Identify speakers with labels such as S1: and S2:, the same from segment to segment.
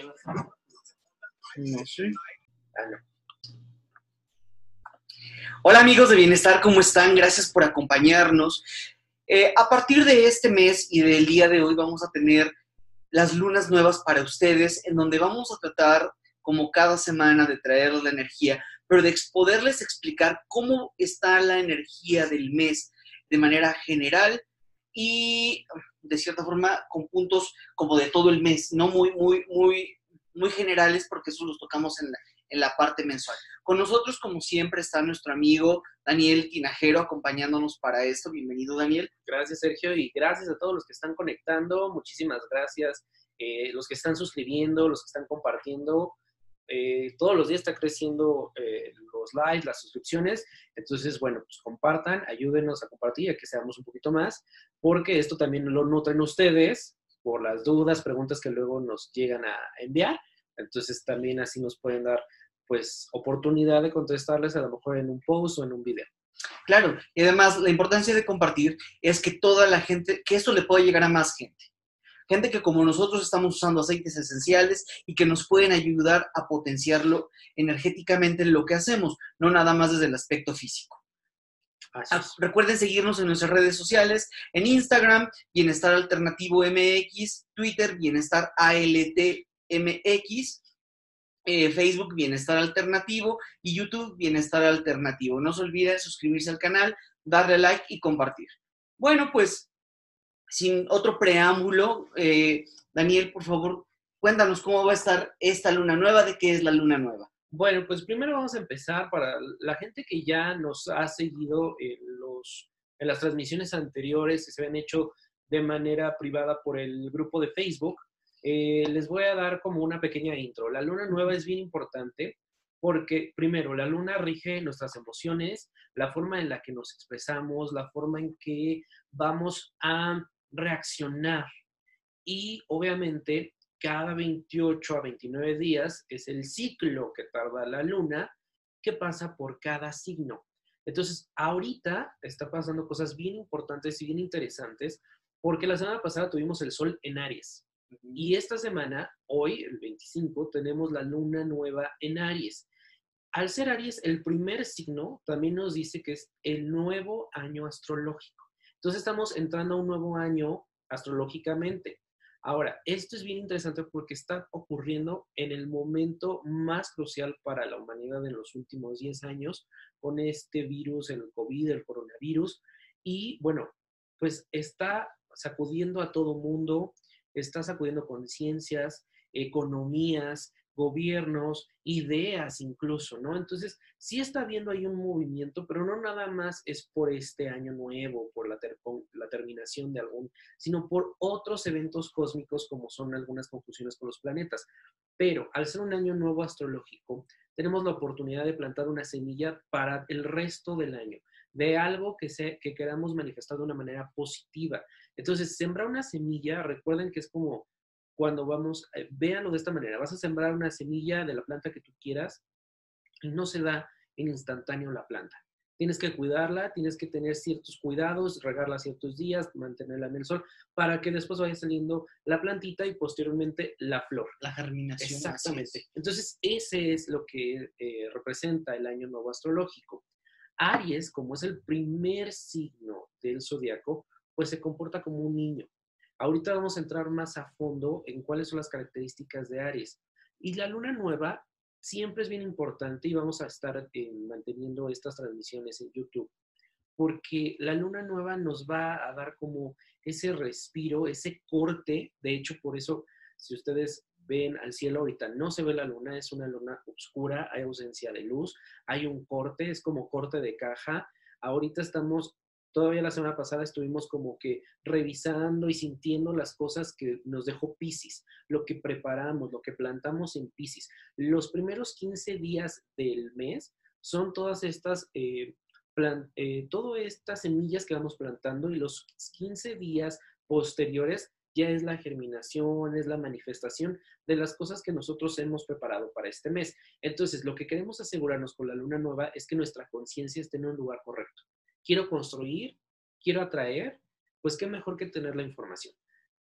S1: Ah, Hola amigos de Bienestar, ¿cómo están? Gracias por acompañarnos. Eh, a partir de este mes y del día de hoy vamos a tener las lunas nuevas para ustedes, en donde vamos a tratar, como cada semana, de traer la energía, pero de poderles explicar cómo está la energía del mes de manera general y de cierta forma con puntos como de todo el mes, no muy, muy, muy, muy generales, porque eso los tocamos en la, en la parte mensual. Con nosotros, como siempre, está nuestro amigo Daniel Tinajero acompañándonos para esto. Bienvenido, Daniel.
S2: Gracias, Sergio, y gracias a todos los que están conectando. Muchísimas gracias. Eh, los que están suscribiendo, los que están compartiendo. Eh, todos los días está creciendo eh, los likes, las suscripciones. Entonces, bueno, pues compartan, ayúdenos a compartir, a que seamos un poquito más, porque esto también lo nutren ustedes por las dudas, preguntas que luego nos llegan a enviar. Entonces, también así nos pueden dar pues oportunidad de contestarles a lo mejor en un post o en un video.
S1: Claro, y además la importancia de compartir es que toda la gente, que esto le pueda llegar a más gente. Gente que como nosotros estamos usando aceites esenciales y que nos pueden ayudar a potenciarlo energéticamente en lo que hacemos, no nada más desde el aspecto físico. Recuerden seguirnos en nuestras redes sociales, en Instagram, Bienestar Alternativo MX, Twitter, Bienestar ALTMX, eh, Facebook Bienestar Alternativo y YouTube Bienestar Alternativo. No se olvide suscribirse al canal, darle like y compartir. Bueno, pues sin otro preámbulo, eh, Daniel, por favor, cuéntanos cómo va a estar esta luna nueva, de qué es la luna nueva.
S2: Bueno, pues primero vamos a empezar para la gente que ya nos ha seguido en, los, en las transmisiones anteriores que se han hecho de manera privada por el grupo de Facebook. Eh, les voy a dar como una pequeña intro. La luna nueva es bien importante porque, primero, la luna rige nuestras emociones, la forma en la que nos expresamos, la forma en que vamos a reaccionar. Y obviamente, cada 28 a 29 días es el ciclo que tarda la luna que pasa por cada signo. Entonces, ahorita está pasando cosas bien importantes y bien interesantes porque la semana pasada tuvimos el sol en Aries. Y esta semana, hoy, el 25, tenemos la luna nueva en Aries. Al ser Aries, el primer signo también nos dice que es el nuevo año astrológico. Entonces estamos entrando a un nuevo año astrológicamente. Ahora, esto es bien interesante porque está ocurriendo en el momento más crucial para la humanidad en los últimos 10 años con este virus, el COVID, el coronavirus. Y bueno, pues está sacudiendo a todo mundo, está sacudiendo conciencias, economías, gobiernos, ideas incluso, ¿no? Entonces, sí está habiendo ahí un movimiento, pero no nada más es por este año nuevo, por la, terminación de algún, sino por otros eventos cósmicos como son algunas confusiones con los planetas. Pero al ser un año nuevo astrológico, tenemos la oportunidad de plantar una semilla para el resto del año de algo que, se, que queramos manifestar de una manera positiva. Entonces, sembrar una semilla, recuerden que es como cuando vamos, eh, véanlo de esta manera, vas a sembrar una semilla de la planta que tú quieras y no se da en instantáneo la planta. Tienes que cuidarla, tienes que tener ciertos cuidados, regarla ciertos días, mantenerla en el sol, para que después vaya saliendo la plantita y posteriormente la flor.
S1: La germinación.
S2: Exactamente. Entonces, ese es lo que eh, representa el año nuevo astrológico. Aries, como es el primer signo del zodiaco, pues se comporta como un niño. Ahorita vamos a entrar más a fondo en cuáles son las características de Aries. Y la luna nueva siempre es bien importante y vamos a estar eh, manteniendo estas transmisiones en YouTube, porque la luna nueva nos va a dar como ese respiro, ese corte. De hecho, por eso, si ustedes ven al cielo ahorita, no se ve la luna, es una luna oscura, hay ausencia de luz, hay un corte, es como corte de caja. Ahorita estamos, todavía la semana pasada estuvimos como que revisando y sintiendo las cosas que nos dejó Pisces, lo que preparamos, lo que plantamos en Pisces. Los primeros 15 días del mes son todas estas... Eh, eh, estas semillas que vamos plantando y los 15 días posteriores ya es la germinación, es la manifestación de las cosas que nosotros hemos preparado para este mes. Entonces, lo que queremos asegurarnos con la luna nueva es que nuestra conciencia esté en un lugar correcto. Quiero construir, quiero atraer, pues qué mejor que tener la información.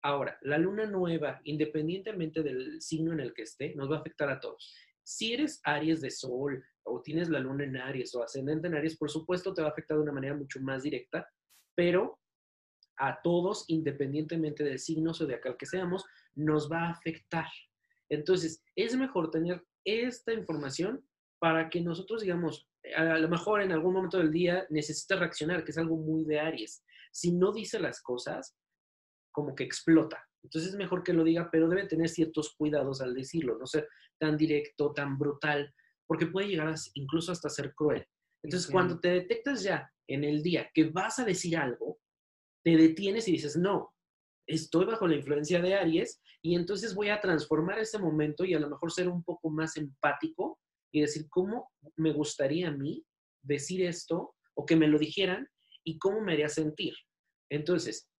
S2: Ahora, la luna nueva, independientemente del signo en el que esté, nos va a afectar a todos. Si eres Aries de Sol o tienes la luna en Aries o ascendente en Aries, por supuesto te va a afectar de una manera mucho más directa, pero a todos, independientemente del signo zodiacal que seamos, nos va a afectar. Entonces, es mejor tener esta información para que nosotros, digamos, a lo mejor en algún momento del día necesita reaccionar, que es algo muy de Aries. Si no dice las cosas, como que explota. Entonces es mejor que lo diga, pero debe tener ciertos cuidados al decirlo, no ser tan directo, tan brutal, porque puede llegar incluso hasta ser cruel. Entonces, cuando te detectas ya en el día que vas a decir algo, te detienes y dices, no, estoy bajo la influencia de Aries y entonces voy a transformar ese momento y a lo mejor ser un poco más empático y decir cómo me gustaría a mí decir esto o que me lo dijeran y cómo me haría sentir. Entonces,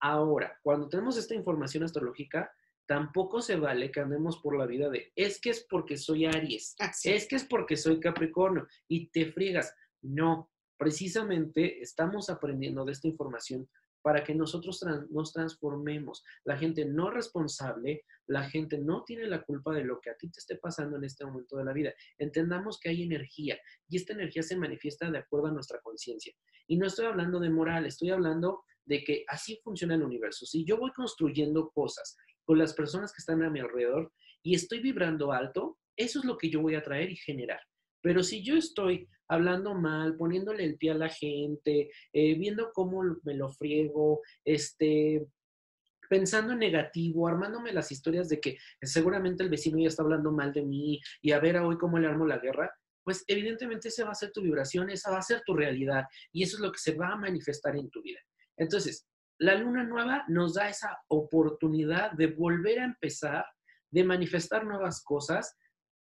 S2: ahora, cuando tenemos esta información astrológica, tampoco se vale que andemos por la vida de, es que es porque soy Aries, es que es porque soy Capricornio y te friegas. No, precisamente estamos aprendiendo de esta información para que nosotros nos transformemos. La gente no responsable, la gente no tiene la culpa de lo que a ti te esté pasando en este momento de la vida. Entendamos que hay energía y esta energía se manifiesta de acuerdo a nuestra conciencia. Y no estoy hablando de moral, estoy hablando de que así funciona el universo. Si yo voy construyendo cosas con las personas que están a mi alrededor y estoy vibrando alto, eso es lo que yo voy a traer y generar. Pero si yo estoy hablando mal, poniéndole el pie a la gente, eh, viendo cómo me lo friego, este, pensando en negativo, armándome las historias de que seguramente el vecino ya está hablando mal de mí y a ver a hoy cómo le armo la guerra, pues evidentemente esa va a ser tu vibración, esa va a ser tu realidad y eso es lo que se va a manifestar en tu vida. Entonces, la luna nueva nos da esa oportunidad de volver a empezar, de manifestar nuevas cosas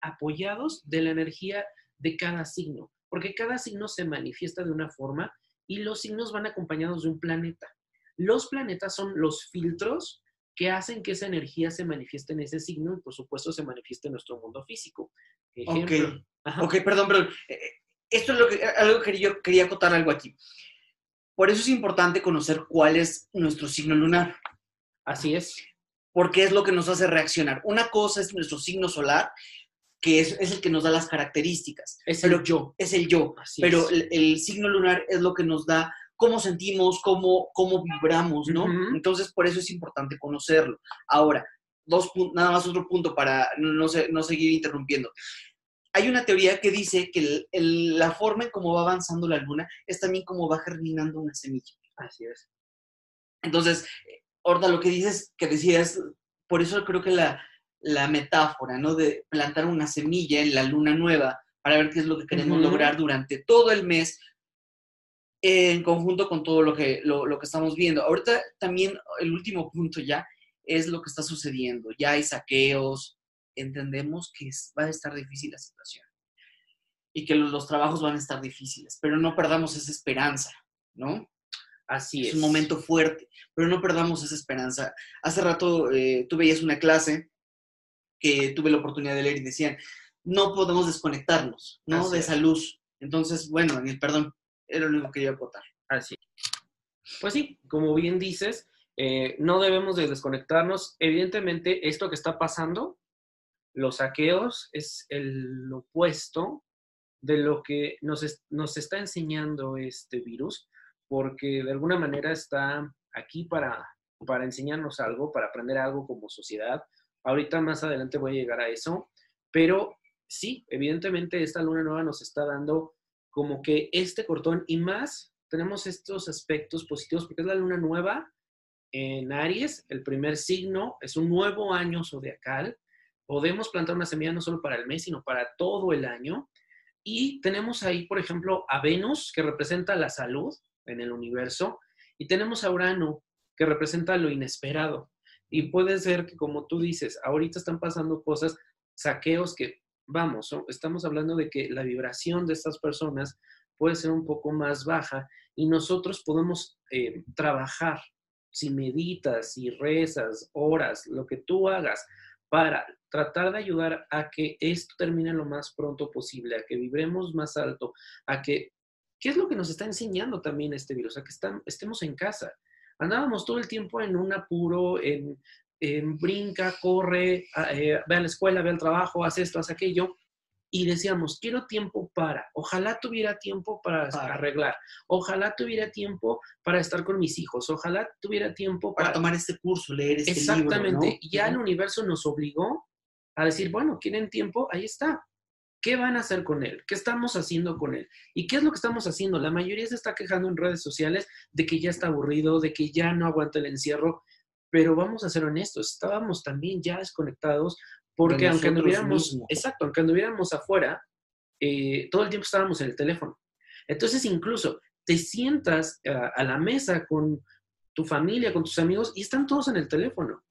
S2: apoyados de la energía de cada signo porque cada signo se manifiesta de una forma y los signos van acompañados de un planeta. Los planetas son los filtros que hacen que esa energía se manifieste en ese signo y por supuesto se manifieste en nuestro mundo físico.
S1: Ejemplo. Ok, perdón, perdón. Eh, eh, esto es lo que, algo que yo quería acotar algo aquí. Por eso es importante conocer cuál es nuestro signo lunar.
S2: Así es.
S1: Porque es lo que nos hace reaccionar. Una cosa es nuestro signo solar que es, el que nos da las características.
S2: Es el yo.
S1: Es el yo. pero el, signo lunar es lo que nos da cómo sentimos, cómo, cómo vibramos, ¿no? Entonces, por eso es importante conocerlo. Ahora, dos nada más otro punto para no, no seguir interrumpiendo. Hay una teoría que dice que la forma en cómo va avanzando la luna es también como va germinando una semilla.
S2: Así es.
S1: Entonces, ahorita lo que dices, que decías, por eso creo que la, la metáfora, ¿no? De plantar una semilla en la luna nueva para ver qué es lo que queremos lograr durante todo el mes en conjunto con todo lo que, lo, que estamos viendo. Ahorita también el último punto ya es lo que está sucediendo. Ya hay saqueos, entendemos que va a estar difícil la situación y que los, trabajos van a estar difíciles, pero no perdamos esa esperanza, ¿no?
S2: Así es.
S1: Es un momento fuerte, pero no perdamos esa esperanza. Hace rato eh, tú veías una clase que tuve la oportunidad de leer y decían, no podemos desconectarnos, ¿no? de esa luz. Entonces, bueno, Daniel, perdón, era lo único que quería aportar.
S2: Así. Pues sí, como bien dices, eh, no debemos de desconectarnos. Evidentemente, esto que está pasando, los saqueos, es el opuesto de lo que nos, nos está enseñando este virus, porque de alguna manera está aquí para, para enseñarnos algo, para aprender algo como sociedad, Ahorita más adelante voy a llegar a eso, pero sí, evidentemente esta luna nueva nos está dando como que este cortón y más tenemos estos aspectos positivos porque es la luna nueva en Aries, el primer signo, es un nuevo año zodiacal. Podemos plantar una semilla no solo para el mes, sino para todo el año. Y tenemos ahí, por ejemplo, a Venus, que representa la salud en el universo, y tenemos a Urano, que representa lo inesperado. Y puede ser que, como tú dices, ahorita están pasando cosas, saqueos que, vamos, estamos hablando de que la vibración de estas personas puede ser un poco más baja y nosotros podemos eh, trabajar, si meditas, si rezas, horas, lo que tú hagas, para tratar de ayudar a que esto termine lo más pronto posible, a que vibremos más alto, a que, ¿qué es lo que nos está enseñando también este virus? A que estemos en casa Andábamos todo el tiempo en un apuro, en, brinca, corre, eh, ve a la escuela, ve al trabajo, haz esto, haz aquello. Y decíamos, quiero tiempo para, ojalá tuviera tiempo para, arreglar, ojalá tuviera tiempo para estar con mis hijos, ojalá tuviera tiempo
S1: para, tomar este curso, leer este
S2: Exactamente.
S1: libro.
S2: Exactamente. Ya el universo nos obligó a decir, bueno, quieren tiempo, ahí está. ¿Qué van a hacer con él? ¿Qué estamos haciendo con él? ¿Y qué es lo que estamos haciendo? La mayoría se está quejando en redes sociales de que ya está aburrido, de que ya no aguanta el encierro, pero vamos a ser honestos, estábamos también ya desconectados porque aunque anduviéramos, exacto, aunque anduviéramos afuera, eh, todo el tiempo estábamos en el teléfono. Entonces incluso te sientas a, a la mesa con tu familia, con tus amigos y están todos en el teléfono.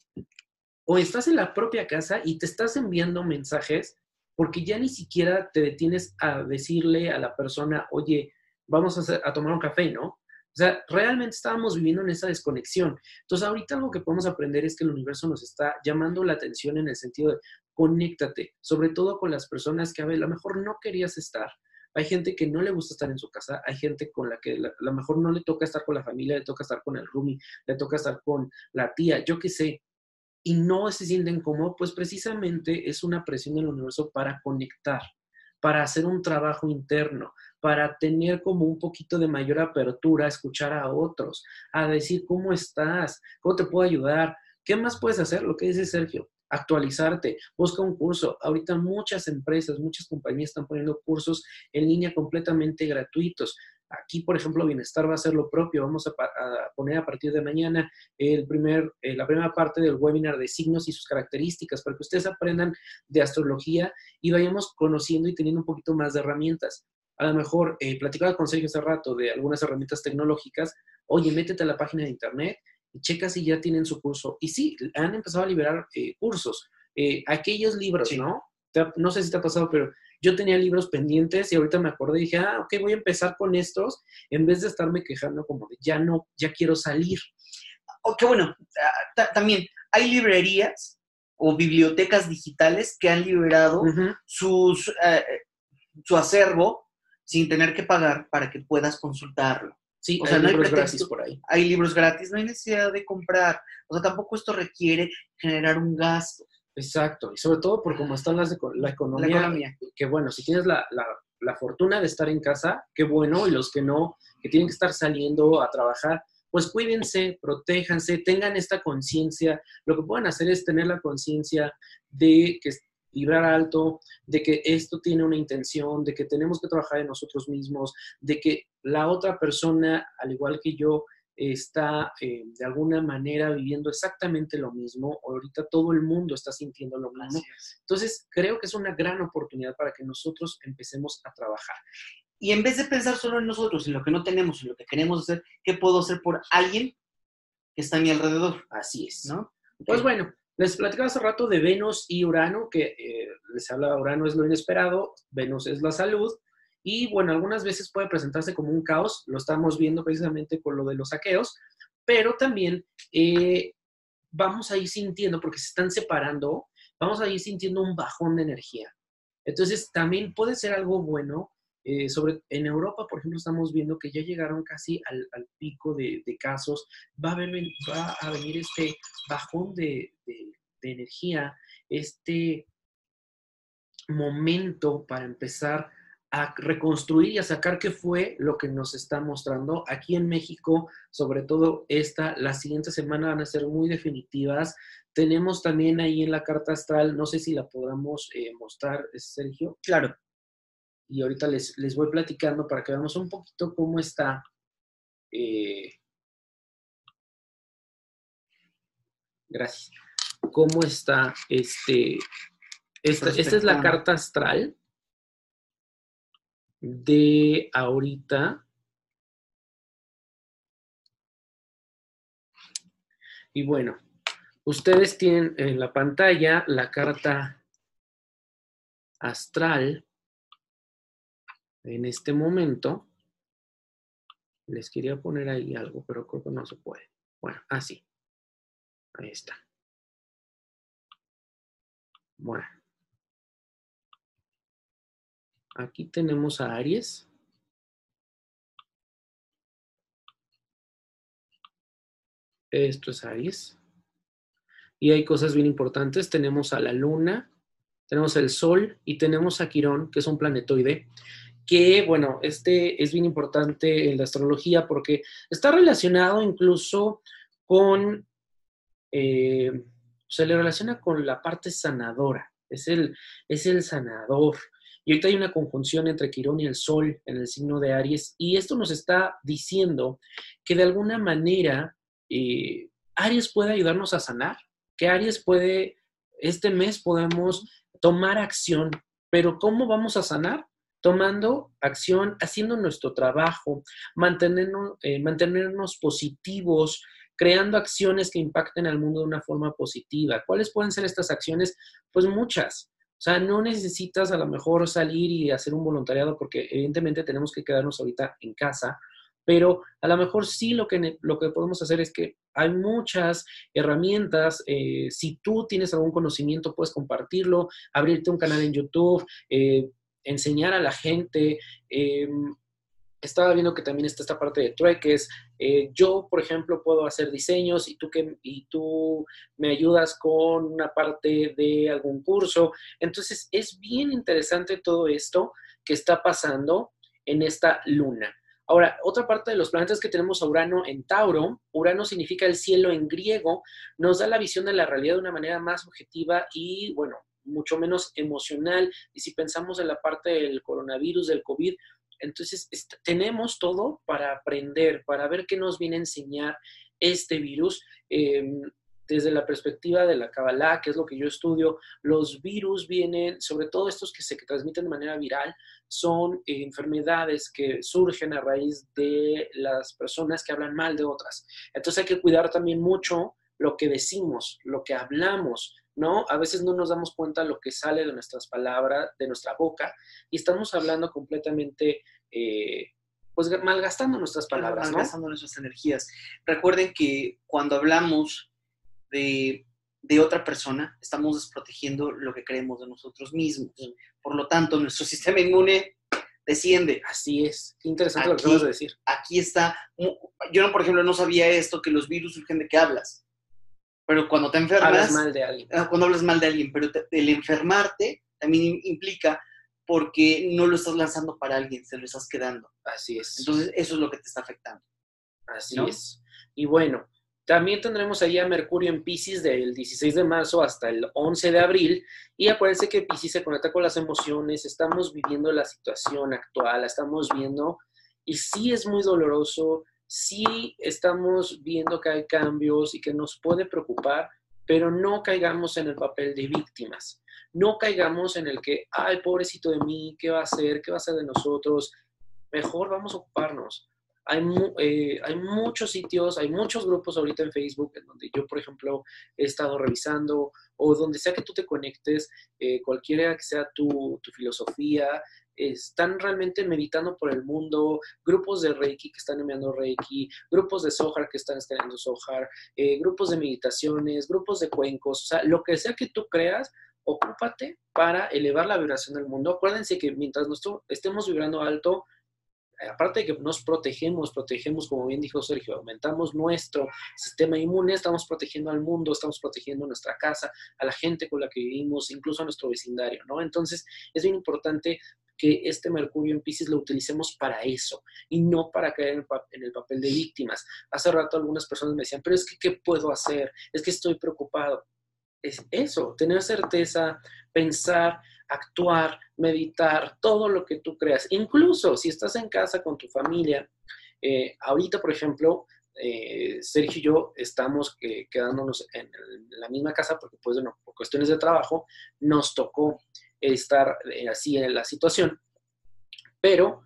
S2: O estás en la propia casa y te estás enviando mensajes porque ya ni siquiera te detienes a decirle a la persona, oye, vamos a, tomar un café, ¿no? O sea, realmente estábamos viviendo en esa desconexión. Entonces, ahorita algo que podemos aprender es que el universo nos está llamando la atención en el sentido de conéctate, sobre todo con las personas que a lo mejor no querías estar. Hay gente que no le gusta estar en su casa, hay gente con la que a lo mejor no le toca estar con la familia, le toca estar con el roomie, le toca estar con la tía, yo qué sé y no se sienten cómodos, pues precisamente es una presión del universo para conectar, para hacer un trabajo interno, para tener como un poquito de mayor apertura a escuchar a otros, a decir cómo estás, cómo te puedo ayudar, qué más puedes hacer, lo que dice Sergio, actualizarte, busca un curso. Ahorita muchas empresas, muchas compañías están poniendo cursos en línea completamente gratuitos. Aquí, por ejemplo, Bienestar va a hacer lo propio. Vamos a, poner a partir de mañana el primer, eh, la primera parte del webinar de signos y sus características para que ustedes aprendan de astrología y vayamos conociendo y teniendo un poquito más de herramientas. A lo mejor, eh, platicaba con Sergio hace rato de algunas herramientas tecnológicas. Oye, métete a la página de internet y checa si ya tienen su curso. Y sí, han empezado a liberar eh, cursos. Aquellos libros, ¿no? No sé si te ha pasado, pero yo tenía libros pendientes y ahorita me acordé y dije, ah, ok, voy a empezar con estos en vez de estarme quejando como de ya no, ya quiero salir.
S1: O oh, bueno, ah, también hay librerías o bibliotecas digitales que han liberado sus, eh, su acervo sin tener que pagar para que puedas consultarlo.
S2: Sí, o sea, hay no libros hay gratis por ahí.
S1: Hay libros gratis, no hay necesidad de comprar. O sea, tampoco esto requiere generar un gasto.
S2: Exacto, y sobre todo por cómo está la, economía, que bueno, si tienes la, fortuna de estar en casa, qué bueno, y los que no, que tienen que estar saliendo a trabajar, pues cuídense, protéjanse, tengan esta conciencia. Lo que pueden hacer es tener la conciencia de que vibrar alto, de que esto tiene una intención, de que tenemos que trabajar en nosotros mismos, de que la otra persona, al igual que yo, está eh, de alguna manera viviendo exactamente lo mismo, ahorita todo el mundo está sintiendo lo mismo. Entonces, creo que es una gran oportunidad para que nosotros empecemos a trabajar.
S1: Y en vez de pensar solo en nosotros, en lo que no tenemos, en lo que queremos hacer, ¿qué puedo hacer por alguien que está a mi alrededor?
S2: Así es. ¿no? Pues bueno, les platicaba hace rato de Venus y Urano, que eh, les hablaba, Urano es lo inesperado, Venus es la salud, y bueno, algunas veces puede presentarse como un caos, lo estamos viendo precisamente con lo de los saqueos, pero también eh, vamos a ir sintiendo, porque se están separando, vamos a ir sintiendo un bajón de energía. Entonces, también puede ser algo bueno. Eh, sobre, en Europa, por ejemplo, estamos viendo que ya llegaron casi al, pico de, casos. Va a, va a, venir este bajón de, de energía, este momento para empezar a reconstruir y a sacar qué fue lo que nos está mostrando. Aquí en México, sobre todo esta, la siguiente semana van a ser muy definitivas. Tenemos también ahí en la carta astral, no sé si la podamos eh, mostrar, Sergio.
S1: Claro.
S2: Y ahorita les, les, voy platicando para que veamos un poquito cómo está. Eh, gracias. ¿Cómo está este? Esta, esta es la carta astral de ahorita. Y bueno, ustedes tienen en la pantalla la carta astral en este momento. Les quería poner ahí algo, pero creo que no se puede. Bueno, así. ahí está. Bueno. Aquí tenemos a Aries. Esto es Aries. Y hay cosas bien importantes. Tenemos a la luna, tenemos el sol y tenemos a Quirón, que es un planetoide, que, bueno, este es bien importante en la astrología porque está relacionado incluso con, eh, se le relaciona con la parte sanadora, es el, es el sanador. Y ahorita hay una conjunción entre Quirón y el Sol en el signo de Aries, y esto nos está diciendo que de alguna manera eh, Aries puede ayudarnos a sanar, que Aries puede, este mes podemos tomar acción, pero ¿cómo vamos a sanar? Tomando acción, haciendo nuestro trabajo, mantenernos, eh, mantenernos positivos, creando acciones que impacten al mundo de una forma positiva. ¿Cuáles pueden ser estas acciones? Pues muchas. O sea, no necesitas a lo mejor salir y hacer un voluntariado porque evidentemente tenemos que quedarnos ahorita en casa, pero a lo mejor sí lo que, lo que podemos hacer es que hay muchas herramientas. Eh, si tú tienes algún conocimiento, puedes compartirlo, abrirte un canal en YouTube, eh, enseñar a la gente. Em, estaba viendo que también está esta parte de trueques. Eh, yo, por ejemplo, puedo hacer diseños y tú, que, y tú me ayudas con una parte de algún curso. Entonces, es bien interesante todo esto que está pasando en esta luna. Ahora, otra parte de los planetas que tenemos a Urano en Tauro, Urano significa el cielo en griego, nos da la visión de la realidad de una manera más objetiva y, bueno, mucho menos emocional. Y si pensamos en la parte del coronavirus, del COVID, entonces, tenemos todo para aprender, para ver qué nos viene a enseñar este virus. Em, desde la perspectiva de la Kabbalah, que es lo que yo estudio, los virus vienen, sobre todo estos que se transmiten de manera viral, son enfermedades que surgen a raíz de las personas que hablan mal de otras. Entonces hay que cuidar también mucho lo que decimos, lo que hablamos, ¿no? A veces no nos damos cuenta de lo que sale de nuestras palabras, de nuestra boca, y estamos hablando completamente, eh, pues malgastando nuestras palabras,
S1: malgastando nuestras energías. Recuerden que cuando hablamos de, otra persona, estamos desprotegiendo lo que creemos de nosotros mismos. Por lo tanto, nuestro sistema inmune desciende.
S2: Así es. Qué interesante lo que acabas de decir.
S1: Aquí está. Yo, por ejemplo, no sabía esto, que los virus surgen de qué hablas. Pero cuando te enfermas...
S2: Hablas mal de alguien.
S1: Ah, cuando hablas mal de alguien, pero el enfermarte también implica porque no lo estás lanzando para alguien, se lo estás quedando.
S2: Así es.
S1: Entonces, eso es lo que te está afectando.
S2: Así es. Y bueno, también tendremos ahí a Mercurio en Pisces del 16 de marzo hasta el 11 de abril. Y acuérdense que Pisces se conecta con las emociones, estamos viviendo la situación actual, estamos viendo, y sí es muy doloroso, sí estamos viendo que hay cambios y que nos puede preocupar, pero no caigamos en el papel de víctimas. No caigamos en el que, ay, pobrecito de mí, ¿qué va a hacer? ¿Qué va a hacer de nosotros? Mejor vamos a ocuparnos. Hay, eh, hay muchos sitios, hay muchos grupos ahorita en Facebook en donde yo, por ejemplo, he estado revisando o donde sea que tú te conectes, eh, cualquiera que sea tu, tu filosofía, están realmente meditando por el mundo, grupos de Reiki que están enviando Reiki, grupos de Sohar que están escribiendo Sohar, eh, grupos de meditaciones, grupos de cuencos, o sea, lo que sea que tú creas, ocúpate para elevar la vibración del mundo. Acuérdense que mientras nosotros estemos vibrando alto, aparte de que nos protegemos, protegemos, como bien dijo Sergio, aumentamos nuestro sistema inmune, estamos protegiendo al mundo, estamos protegiendo nuestra casa, a la gente con la que vivimos, incluso a nuestro vecindario, ¿no? Entonces, es bien importante que este Mercurio en Pisces lo utilicemos para eso y no para caer en el, papel de víctimas. Hace rato algunas personas me decían, pero es que, ¿qué puedo hacer? Es que estoy preocupado. Es eso, tener certeza, pensar, actuar, meditar, todo lo que tú creas. Incluso si estás en casa con tu familia, eh, ahorita, por ejemplo, eh, Sergio y yo estamos eh, quedándonos en, la misma casa porque, pues, bueno, por cuestiones de trabajo, nos tocó estar así en la situación. Pero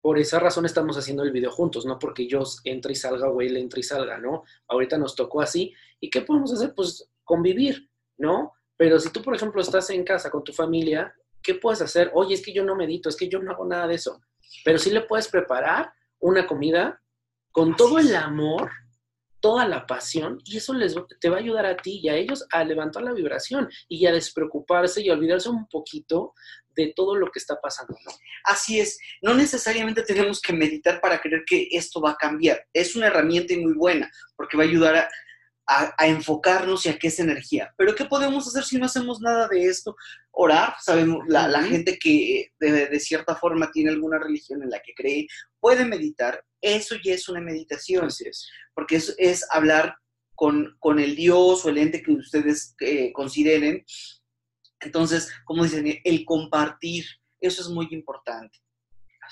S2: por esa razón estamos haciendo el video juntos, no porque yo entre y salga o él entre y salga, ¿no? Ahorita nos tocó así. ¿Y qué podemos hacer? Pues convivir, ¿no? Pero si tú, por ejemplo, estás en casa con tu familia, ¿qué puedes hacer? Oye, es que yo no medito, es que yo no hago nada de eso. Pero sí le puedes preparar una comida con todo el amor, toda la pasión, y eso les, te va a ayudar a ti y a ellos a levantar la vibración y a despreocuparse y a olvidarse un poquito de todo lo que está pasando.
S1: Así es, no necesariamente tenemos que meditar para creer que esto va a cambiar. Es una herramienta muy buena porque va a ayudar a, a, enfocarnos y a qué es energía. Pero ¿qué podemos hacer si no hacemos nada de esto? Orar, sabemos, la, gente que de, cierta forma tiene alguna religión en la que cree, puede meditar, eso ya es una meditación.
S2: Es.
S1: Porque es, es hablar con, con, el Dios o el ente que ustedes eh, consideren. Entonces, como dicen, el compartir, eso es muy importante.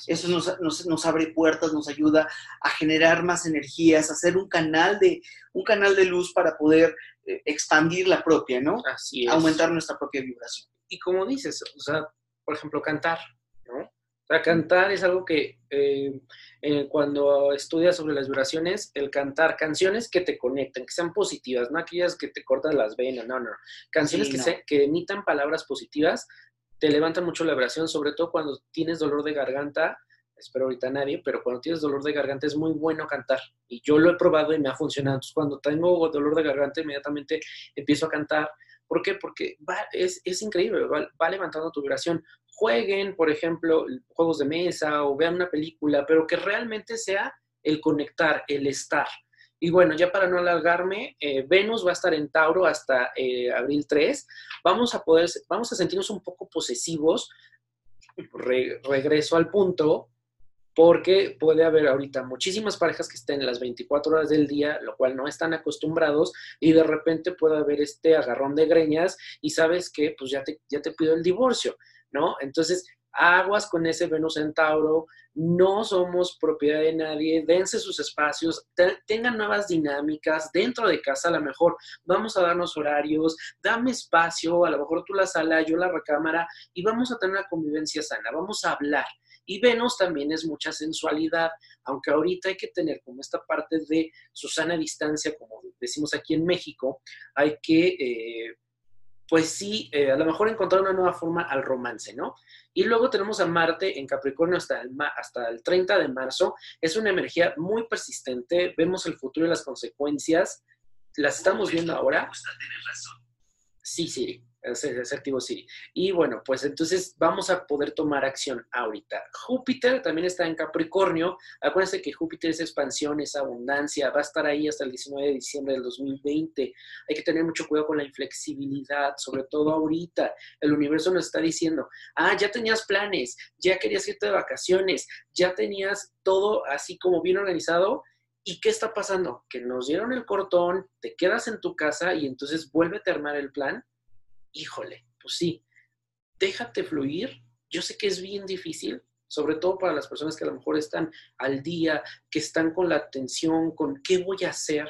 S1: Eso nos, nos, abre puertas, nos ayuda a generar más energías, a hacer un canal de, un canal de luz para poder eh, expandir la propia, ¿no?
S2: Así es.
S1: Aumentar nuestra propia vibración.
S2: Y como dices, o sea, por ejemplo, cantar, ¿no? O sea, cantar es algo que eh, eh, cuando estudias sobre las vibraciones, el cantar canciones que te conecten, que sean positivas, no aquellas que te cortan las venas, no, no. Canciones que, que emitan palabras positivas te levantan mucho la vibración, sobre todo cuando tienes dolor de garganta. Espero ahorita nadie, pero cuando tienes dolor de garganta es muy bueno cantar. Y yo lo he probado y me ha funcionado. Entonces, cuando tengo dolor de garganta, inmediatamente empiezo a cantar. ¿Por qué? Porque es, es, increíble, va, levantando tu vibración. Jueguen, por ejemplo, juegos de mesa o vean una película, pero que realmente sea el conectar, el estar. Y bueno, ya para no alargarme, eh, Venus va a estar en Tauro hasta eh, abril 3. Vamos a poder, vamos a sentirnos un poco posesivos. regreso al punto, porque puede haber ahorita muchísimas parejas que estén las 24 horas del día, lo cual no están acostumbrados, y de repente puede haber este agarrón de greñas y sabes que pues ya te, ya te pido el divorcio, ¿no? Entonces, aguas con ese Venus en Tauro, no somos propiedad de nadie, dense sus espacios, tengan nuevas dinámicas dentro de casa, a lo mejor vamos a darnos horarios, dame espacio, a lo mejor tú la sala, yo la recámara, y vamos a tener una convivencia sana, vamos a hablar. Y Venus también es mucha sensualidad, aunque ahorita hay que tener como esta parte de su sana distancia, como decimos aquí en México, hay que... Eh, pues sí, eh, a lo mejor encontrar una nueva forma al romance, ¿no? Y luego tenemos a Marte en Capricornio hasta el, hasta el 30 de marzo. Es una energía muy persistente, vemos el futuro y las consecuencias, las estamos viendo ahora. Sí, sí es, activo Siri. Y bueno, pues entonces vamos a poder tomar acción ahorita. Júpiter también está en Capricornio. Acuérdense que Júpiter es expansión, es abundancia. Va a estar ahí hasta el 19 de diciembre del 2020. Hay que tener mucho cuidado con la inflexibilidad, sobre todo ahorita. El universo nos está diciendo, ah, ya tenías planes, ya querías irte de vacaciones, ya tenías todo así como bien organizado. ¿Y qué está pasando? Que nos dieron el cortón, te quedas en tu casa y entonces vuelve a armar el plan híjole, pues sí, déjate fluir. Yo sé que es bien difícil, sobre todo para las personas que a lo mejor están al día, que están con la atención, con qué voy a hacer,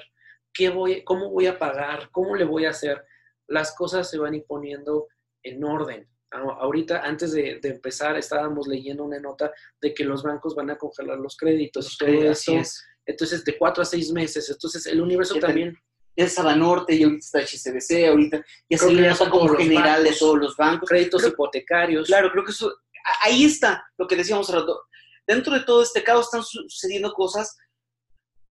S2: qué voy, cómo voy a pagar, cómo le voy a hacer. Las cosas se van imponiendo en orden. Ahorita, antes de, empezar, estábamos leyendo una nota de que los bancos van a congelar los créditos todo eso. Entonces, de cuatro a seis meses. Entonces, el universo también
S1: es Norte y ahorita está HCBC, ahorita ya se le como general de todos los bancos.
S2: Créditos hipotecarios.
S1: Claro, creo que eso, ahí está lo que decíamos hace rato. Dentro de todo este caos están sucediendo cosas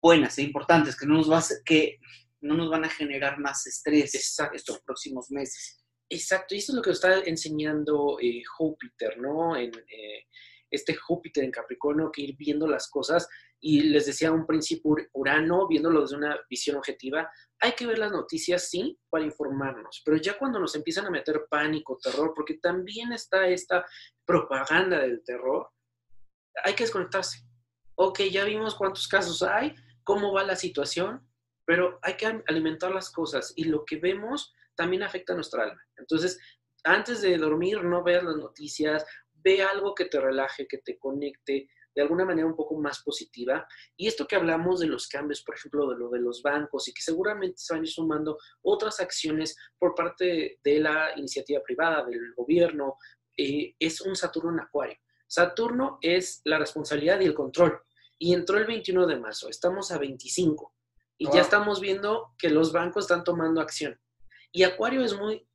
S1: buenas e importantes que no nos, va que no nos van a generar más estrés estos próximos meses.
S2: Exacto, y eso es lo que está enseñando eh, Júpiter, ¿no? En, eh, este Júpiter en Capricornio, que ir viendo las cosas y les decía un principio Urano, viéndolo desde una visión objetiva, hay que ver las noticias, sí, para informarnos, pero ya cuando nos empiezan a meter pánico, terror, porque también está esta propaganda del terror, hay que desconectarse. Ok, ya vimos cuántos casos hay, cómo va la situación, pero hay que alimentar las cosas y lo que vemos también afecta a nuestra alma. Entonces, antes de dormir, no veas las noticias, ve algo que te relaje, que te conecte, de alguna manera un poco más positiva. Y esto que hablamos de los cambios, por ejemplo, de lo de los bancos y que seguramente se van a ir sumando otras acciones por parte de la iniciativa privada, del gobierno, eh, es un Saturno en Acuario. Saturno es la responsabilidad y el control. Y entró el 21 de marzo, estamos a 25. Y ya estamos viendo que los bancos están tomando acción. Y Acuario es muy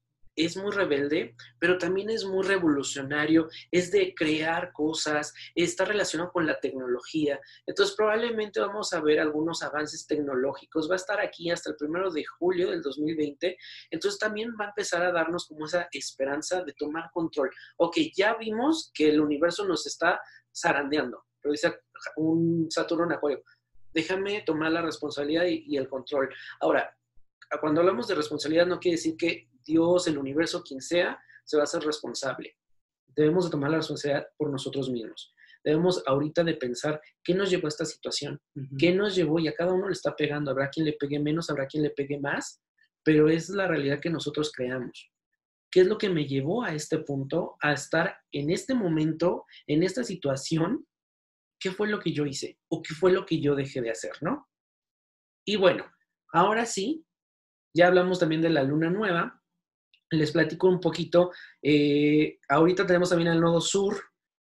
S2: es muy rebelde, pero también es muy revolucionario, es de crear cosas, está relacionado con la tecnología. Entonces probablemente vamos a ver algunos avances tecnológicos. Va a estar aquí hasta el primero de julio del 2020. Entonces también va a empezar a darnos como esa esperanza de tomar control. Ok, ya vimos que el universo nos está zarandeando, pero dice un Saturno en Acuario. Déjame tomar la responsabilidad y, y el control. Ahora, cuando hablamos de responsabilidad no quiere decir que Dios, el universo, quien sea, se va a hacer responsable. Debemos de tomar la responsabilidad por nosotros mismos. Debemos ahorita de pensar qué nos llevó a esta situación, qué nos llevó y a cada uno le está pegando. Habrá quien le pegue menos, habrá quien le pegue más, pero es la realidad que nosotros creamos. ¿Qué es lo que me llevó a este punto, a estar en este momento, en esta situación? ¿Qué fue lo que yo hice? ¿O qué fue lo que yo dejé de hacer, no? Y bueno, ahora sí, ya hablamos también de la luna nueva. Les platico un poquito. Eh, ahorita tenemos también el nodo sur,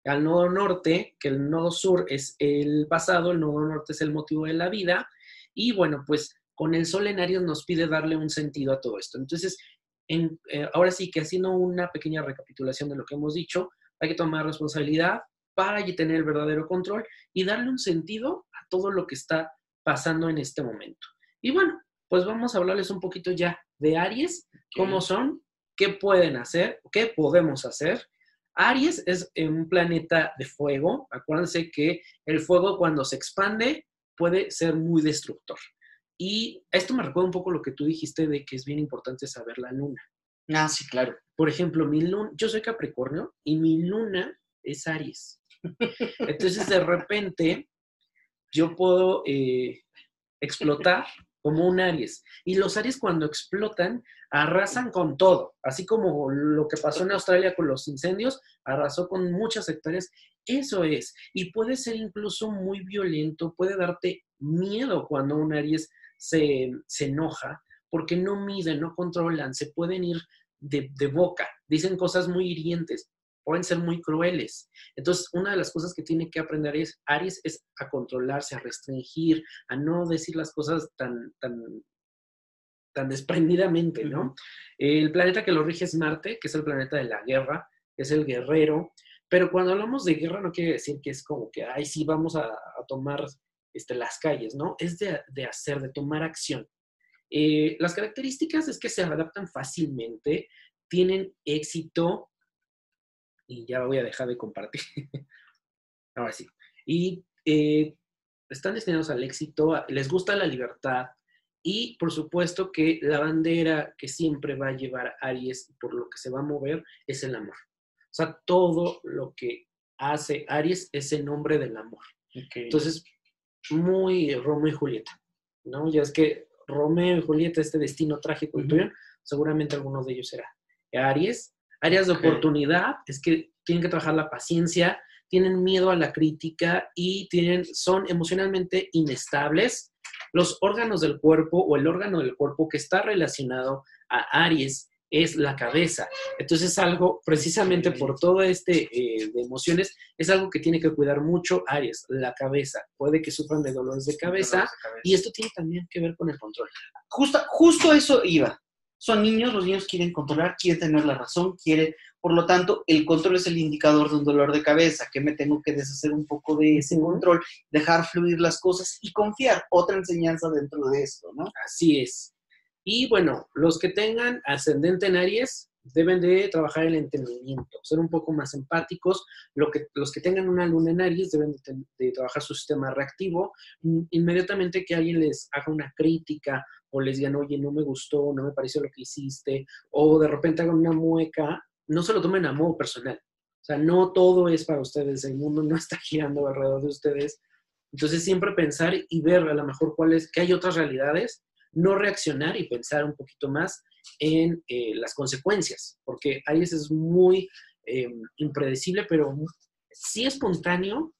S2: al nodo norte, que el nodo sur es el pasado, el nodo norte es el motivo de la vida. Y bueno, pues con el sol en Aries nos pide darle un sentido a todo esto. Entonces, en, eh, ahora sí que haciendo una pequeña recapitulación de lo que hemos dicho, hay que tomar responsabilidad para tener el verdadero control y darle un sentido a todo lo que está pasando en este momento. Y bueno, pues vamos a hablarles un poquito ya de Aries, cómo son, qué pueden hacer, qué podemos hacer. Aries es un planeta de fuego. Acuérdense que el fuego cuando se expande puede ser muy destructor. Y esto me recuerda un poco lo que tú dijiste de que es bien importante saber la luna.
S1: Ah, sí, claro.
S2: Por ejemplo, mi luna, yo soy Capricornio y mi luna es Aries. Entonces, de repente, yo puedo eh, explotar como un Aries. Y los Aries cuando explotan, arrasan con todo. Así como lo que pasó en Australia con los incendios, arrasó con muchas hectáreas. Eso es. Y puede ser incluso muy violento, puede darte miedo cuando un Aries se, enoja, porque no miden, no controlan, se pueden ir de, de boca, dicen cosas muy hirientes pueden ser muy crueles. Entonces, una de las cosas que tiene que aprender es, Aries es a controlarse, a restringir, a no decir las cosas tan, tan, tan desprendidamente, ¿no? El planeta que lo rige es Marte, que es el planeta de la guerra, es el guerrero, pero cuando hablamos de guerra no quiere decir que es como que, ay, sí, vamos a, tomar este, las calles, ¿no? Es de, hacer, de tomar acción. Eh, las características es que se adaptan fácilmente, tienen éxito, y ya voy a dejar de compartir. Ahora sí. Y eh, están destinados al éxito, les gusta la libertad y por supuesto que la bandera que siempre va a llevar Aries, por lo que se va a mover, es el amor. O sea, todo lo que hace Aries es el nombre del amor. Entonces, muy Romeo y Julieta, ¿no? Ya es que Romeo y Julieta, este destino trágico y seguramente alguno de ellos será Aries Áreas de oportunidad es que tienen que trabajar la paciencia, tienen miedo a la crítica y tienen, son emocionalmente inestables. Los órganos del cuerpo o el órgano del cuerpo que está relacionado a Aries es la cabeza. Entonces algo, precisamente por todo este eh, de emociones, es algo que tiene que cuidar mucho Aries, la cabeza. Puede que sufran de dolores de cabeza, y esto tiene también que ver con el control.
S1: Justo, justo eso iba son niños, los niños quieren controlar, quieren tener la razón, quieren, por lo tanto, el control es el indicador de un dolor de cabeza, que me tengo que deshacer un poco de ese control, dejar fluir las cosas y confiar, otra enseñanza dentro de esto, ¿no?
S2: Así es. Y bueno, los que tengan ascendente en Aries deben de trabajar el entendimiento, ser un poco más empáticos. Lo que, los que tengan una luna en Aries deben de, trabajar su sistema reactivo. Inmediatamente que alguien les haga una crítica o les digan, oye, no me gustó, no me pareció lo que hiciste, o de repente hagan una mueca, no se lo tomen a modo personal. O sea, no todo es para ustedes, el mundo no está girando alrededor de ustedes. Entonces, siempre pensar y ver a lo mejor cuáles, que hay otras realidades, no reaccionar y pensar un poquito más en eh, las consecuencias, porque ahí es muy eh, impredecible, pero sí espontáneo,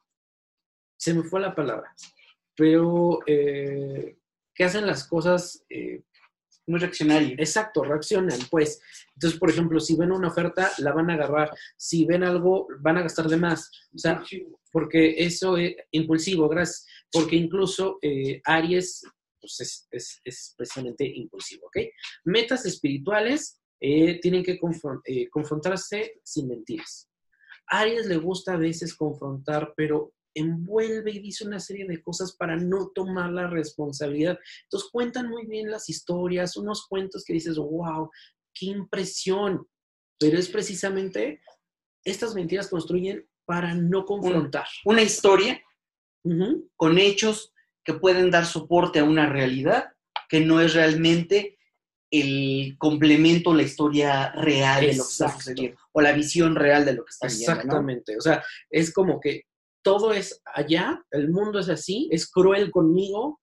S2: se me fue la palabra, pero eh, que hacen las cosas eh,
S1: muy reaccionarias.
S2: Exacto, reaccionan, pues. Entonces, por ejemplo, si ven una oferta, la van a agarrar. Si ven algo, van a gastar de más. O sea, porque eso es impulsivo, gracias. Porque incluso Aries pues es, es, precisamente impulsivo, ¿ok? Metas espirituales eh, tienen que confrontarse sin mentiras. Aries le gusta a veces confrontar, pero envuelve y dice una serie de cosas para no tomar la responsabilidad. Entonces cuentan muy bien las historias, unos cuentos que dices, wow, qué impresión. Pero es precisamente estas mentiras construyen para no confrontar.
S1: Una, historia con hechos que pueden dar soporte a una realidad que no es realmente el complemento, la historia real de lo que está sucediendo, o la visión real de lo que está ¿no?
S2: Exactamente. O sea, es como que todo es allá, el mundo es así, es cruel conmigo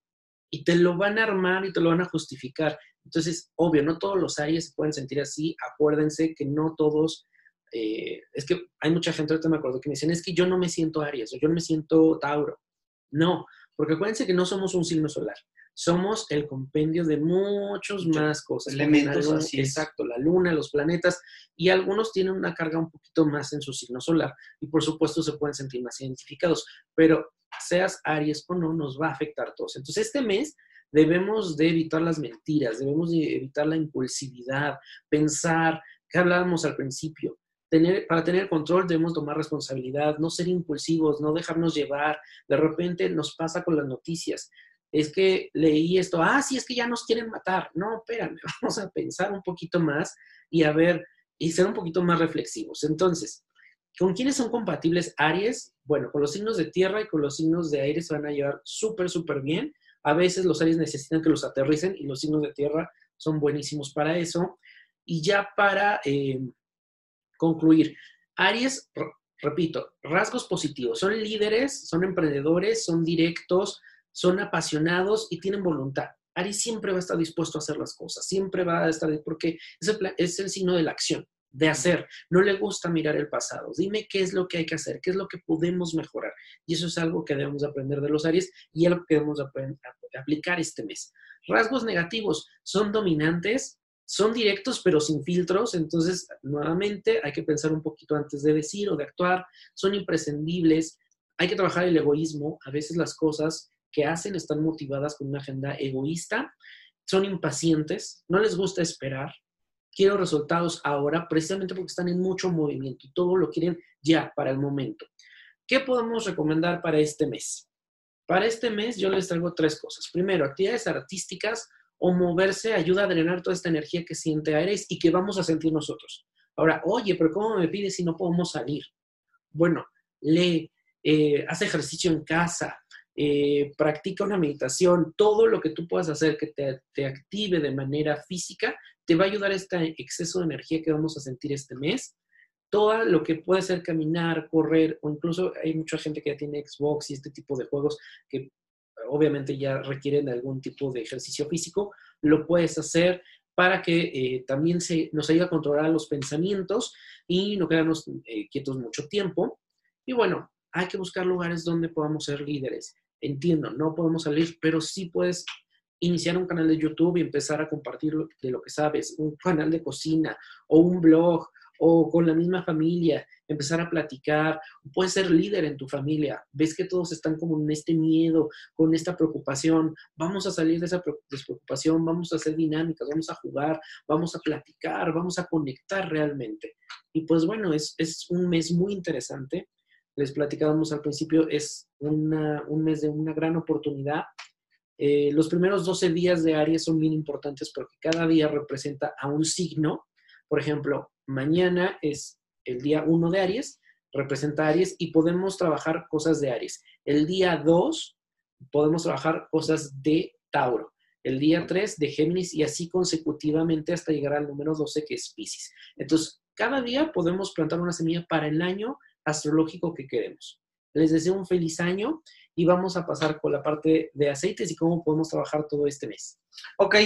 S2: y te lo van a armar y te lo van a justificar. Entonces, obvio, no todos los Aries se pueden sentir así. Acuérdense que no todos. eh, es que hay mucha gente, ahorita me acuerdo, que me dicen, es que yo no me siento Aries o yo no me siento Tauro. No, porque acuérdense que no somos un signo solar. Somos el compendio de muchos más cosas.
S1: elementos,
S2: luna-
S1: así.
S2: Exacto, la luna, los planetas, y algunos tienen una carga un poquito más en su signo solar y por supuesto se pueden sentir más identificados, pero seas Aries o no, nos va a afectar a todos. Entonces este mes debemos de evitar las mentiras, debemos de evitar la impulsividad, pensar, que hablábamos al principio. Para tener control debemos tomar responsabilidad, no ser impulsivos, no dejarnos llevar. De repente nos pasa con las noticias. Es que leí esto, ah, sí, es que ya nos quieren matar. No, espérame, vamos a pensar un poquito más y a ver, y ser un poquito más reflexivos. Entonces, ¿con quiénes son compatibles Aries? Bueno, con los signos de tierra y con los signos de aire se van a llevar súper, súper bien. A veces los Aries necesitan que los aterricen y los signos de tierra son buenísimos para eso. Y ya para eh, concluir, Aries, repito, rasgos positivos. Son líderes, son emprendedores, son directos, son apasionados y tienen voluntad. Aries siempre va a estar dispuesto a hacer las cosas, siempre va a estar, porque es el, es el signo de la acción, de hacer. No le gusta mirar el pasado. Dime qué es lo que hay que hacer, qué es lo que podemos mejorar. Y eso es algo que debemos aprender de los Aries y algo que debemos aplicar este mes. Rasgos negativos son dominantes, son directos pero sin filtros, entonces nuevamente hay que pensar un poquito antes de decir o de actuar, son imprescindibles, hay que trabajar el egoísmo, a veces las cosas que hacen están motivadas con una agenda egoísta, son impacientes, no les gusta esperar, quiero resultados ahora, precisamente porque están en mucho movimiento y todo lo quieren ya, para el momento. ¿Qué podemos recomendar para este mes? Para este mes yo les traigo tres cosas. Primero, actividades artísticas o moverse ayuda a drenar toda esta energía que siente Aries y que vamos a sentir nosotros. Ahora, oye, pero ¿cómo me pides si no podemos salir? Bueno, lee, eh, haz ejercicio en casa, eh, practica una meditación, todo lo que tú puedas hacer que te, te active de manera física, te va a ayudar este exceso de energía que vamos a sentir este mes. Todo lo que puede ser caminar, correr, o incluso hay mucha gente que ya tiene Xbox y este tipo de juegos que obviamente ya requieren algún tipo de ejercicio físico, lo puedes hacer para que eh, también se, nos ayude a controlar los pensamientos y no quedarnos eh, quietos mucho tiempo. Y bueno, hay que buscar lugares donde podamos ser líderes. Entiendo, no podemos salir, pero sí puedes iniciar un canal de YouTube y empezar a compartir de lo que sabes, un canal de cocina o un blog o con la misma familia, empezar a platicar, puedes ser líder en tu familia, ves que todos están como en este miedo, con esta preocupación, vamos a salir de esa pre- despreocupación, vamos a hacer dinámicas, vamos a jugar, vamos a platicar, vamos a conectar realmente. Y pues bueno, es, es un mes muy interesante. Les platicábamos al principio, es una- un mes de una gran oportunidad. Eh, los primeros 12 días de Aries son bien importantes porque cada día representa a un signo. Por ejemplo, mañana es el día 1 de Aries, representa a Aries y podemos trabajar cosas de Aries. El día 2 podemos trabajar cosas de Tauro. El día 3 de Géminis y así consecutivamente hasta llegar al número 12 que es Pisces. Entonces, cada día podemos plantar una semilla para el año astrológico que queremos. Les deseo un feliz año y vamos a pasar con la parte de aceites y cómo podemos trabajar todo este mes.
S1: Ok,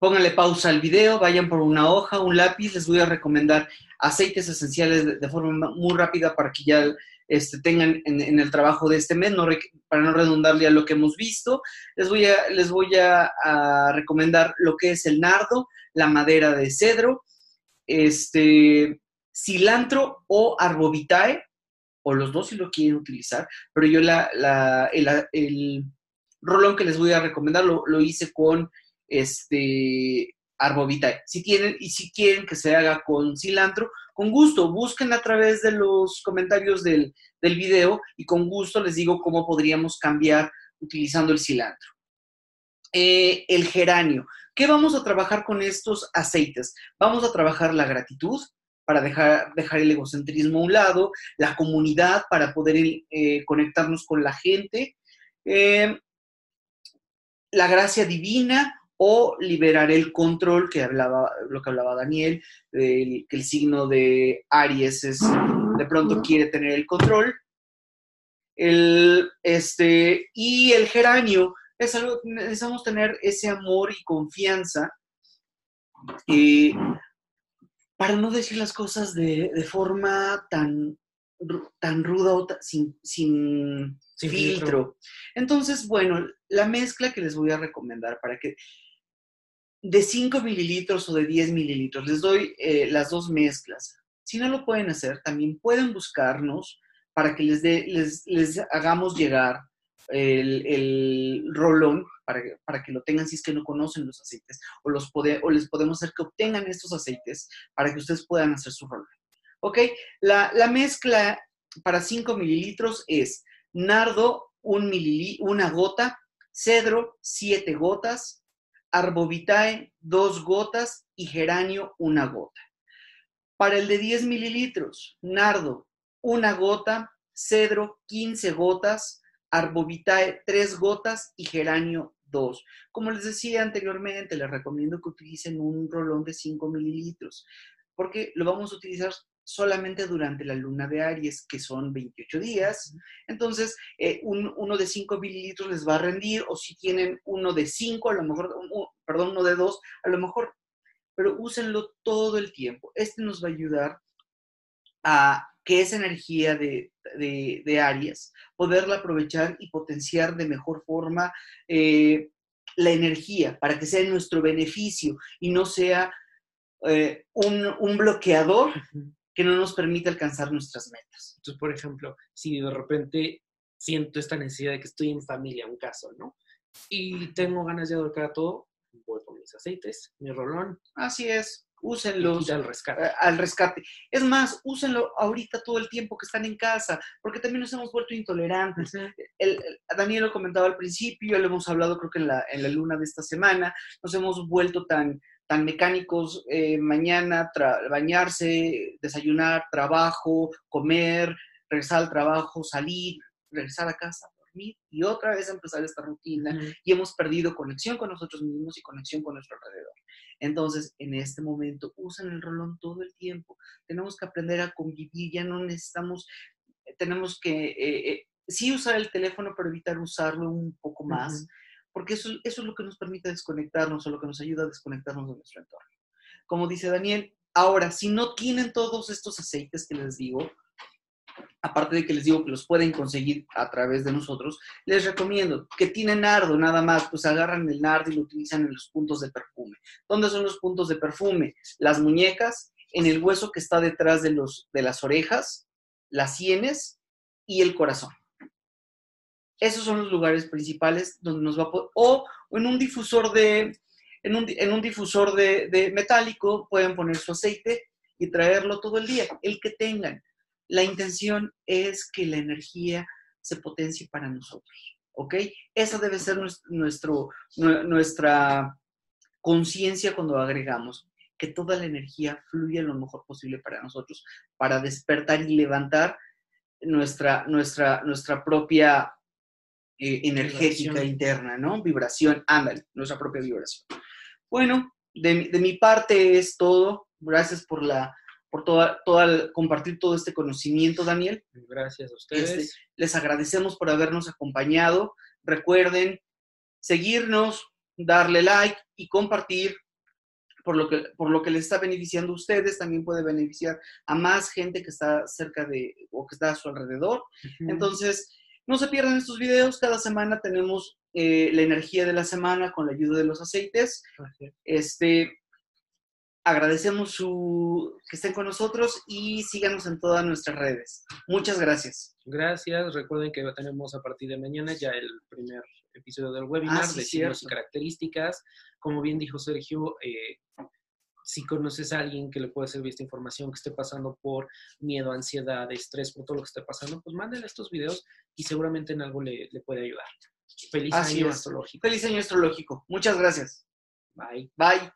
S1: pónganle pausa al video, vayan por una hoja, un lápiz, les voy a recomendar aceites esenciales de, forma muy rápida para que ya este, tengan en, el trabajo de este mes, no para no redundarle a lo que hemos visto. Les voy, a, les voy a, recomendar lo que es el nardo, la madera de cedro, este, cilantro o arbovitae, o los dos si lo quieren utilizar, pero yo la, el, rolón que les voy a recomendar lo hice con este arbovitae. Si tienen y si quieren que se haga con cilantro, con gusto, busquen a través de los comentarios del, del video y con gusto les digo cómo podríamos cambiar utilizando el cilantro. Eh, el geranio. ¿Qué vamos a trabajar con estos aceites? Vamos a trabajar la gratitud para dejar, dejar el egocentrismo a un lado, la comunidad para poder eh, conectarnos con la gente, eh, la gracia divina o liberar el control que hablaba, lo que hablaba Daniel, que el signo de Aries es, de pronto quiere tener el control. El, este, y el geranio es algo, necesitamos tener ese amor y confianza eh, para no decir las cosas de, forma tan, tan ruda o sin, sin, filtro. Entonces, bueno, la mezcla que les voy a recomendar para que de 5 mililitros o de 10 mililitros, les doy eh, las dos mezclas. Si no lo pueden hacer, también pueden buscarnos para que les, les, les hagamos llegar el, rolón para para que, lo tengan si es que no conocen los aceites o, los o les podemos hacer que obtengan estos aceites para que ustedes puedan hacer su rolón. ¿Ok? La, mezcla para 5 mililitros es nardo, un una gota, cedro, 7 gotas, arbovitae, 2 gotas y geranio, una gota. Para el de 10 mililitros, nardo, una gota, cedro, 15 gotas, arbovitae 3 gotas y geranio 2. Como les decía anteriormente, les recomiendo que utilicen un rolón de 5 mililitros, porque lo vamos a utilizar solamente durante la luna de Aries, que son 28 días. Entonces, eh, uno de 5 mililitros les va a rendir, o si tienen uno de 5, a lo mejor, perdón, uno de 2, a lo mejor, pero úsenlo todo el tiempo. Este nos va a ayudar a que esa energía de, de, Aries, poderla aprovechar y potenciar de mejor forma eh, la energía para que sea en nuestro beneficio y no sea eh, un, bloqueador que no nos permita alcanzar nuestras metas.
S2: Entonces, por ejemplo, si de repente siento esta necesidad de que estoy en familia, un caso, ¿no? Y tengo ganas de adorcar todo, voy con mis aceites, mi rolón.
S1: Así es úsenlos
S2: al rescate.
S1: Al rescate. Es más, úsenlo ahorita todo el tiempo que están en casa, porque también nos hemos vuelto intolerantes. el, Daniel lo comentaba al principio, lo hemos hablado creo que en la, en la luna de esta semana, nos hemos vuelto tan, tan mecánicos, eh, mañana bañarse, desayunar, trabajo, comer, regresar al trabajo, salir, regresar a casa y otra vez empezar esta rutina y hemos perdido conexión con nosotros mismos y conexión con nuestro alrededor. Entonces, en este momento, usan el rolón todo el tiempo. Tenemos que aprender a convivir, ya no necesitamos, eh, tenemos que eh, eh, sí usar el teléfono, pero evitar usarlo un poco más, porque eso, eso es lo que nos permite desconectarnos o lo que nos ayuda a desconectarnos de nuestro entorno. Como dice Daniel, ahora, si no tienen todos estos aceites que les digo, aparte de que les digo que los pueden conseguir a través de nosotros, les recomiendo que tienen nardo nada más, pues agarran el nardo y lo utilizan en los puntos de perfume. ¿Dónde son los puntos de perfume? Las muñecas, en el hueso que está detrás de, de las orejas, las sienes y el corazón. Esos son los lugares principales donde nos va a poder, o en un difusor de, en un, difusor de metálico pueden poner su aceite y traerlo todo el día, el que tengan la intención es que la energía se potencie para nosotros, ¿ok? Esa debe ser nuestro, nuestra conciencia cuando agregamos, que toda la energía fluya lo mejor posible para nosotros, para despertar y levantar nuestra, nuestra, nuestra propia eh, energética interna, ¿no? Vibración, ándale, nuestra propia vibración. Bueno, de, de mi parte es todo. Gracias por la por toda, toda, compartir todo este conocimiento, Daniel.
S2: Gracias a ustedes. Este,
S1: les agradecemos por habernos acompañado. Recuerden seguirnos, darle like y compartir por lo que, por lo que les está beneficiando a ustedes, también puede beneficiar a más gente que está cerca de o que está a su alrededor. Entonces, no se pierdan estos videos. Cada semana tenemos eh, la energía de la semana con la ayuda de los aceites. Este, agradecemos su, que estén con nosotros y síganos en todas nuestras redes. Muchas gracias.
S2: Gracias. Recuerden que tenemos a partir de mañana ya el primer episodio del webinar ah, de signos y características. Como bien dijo Sergio, eh, si conoces a alguien que le puede servir esta información, que esté pasando por miedo, ansiedad, estrés, por todo lo que esté pasando, pues mándenle estos videos y seguramente en algo le, puede ayudar.
S1: Feliz año astrológico. Feliz año astrológico. Muchas gracias.
S2: Bye.
S1: Bye.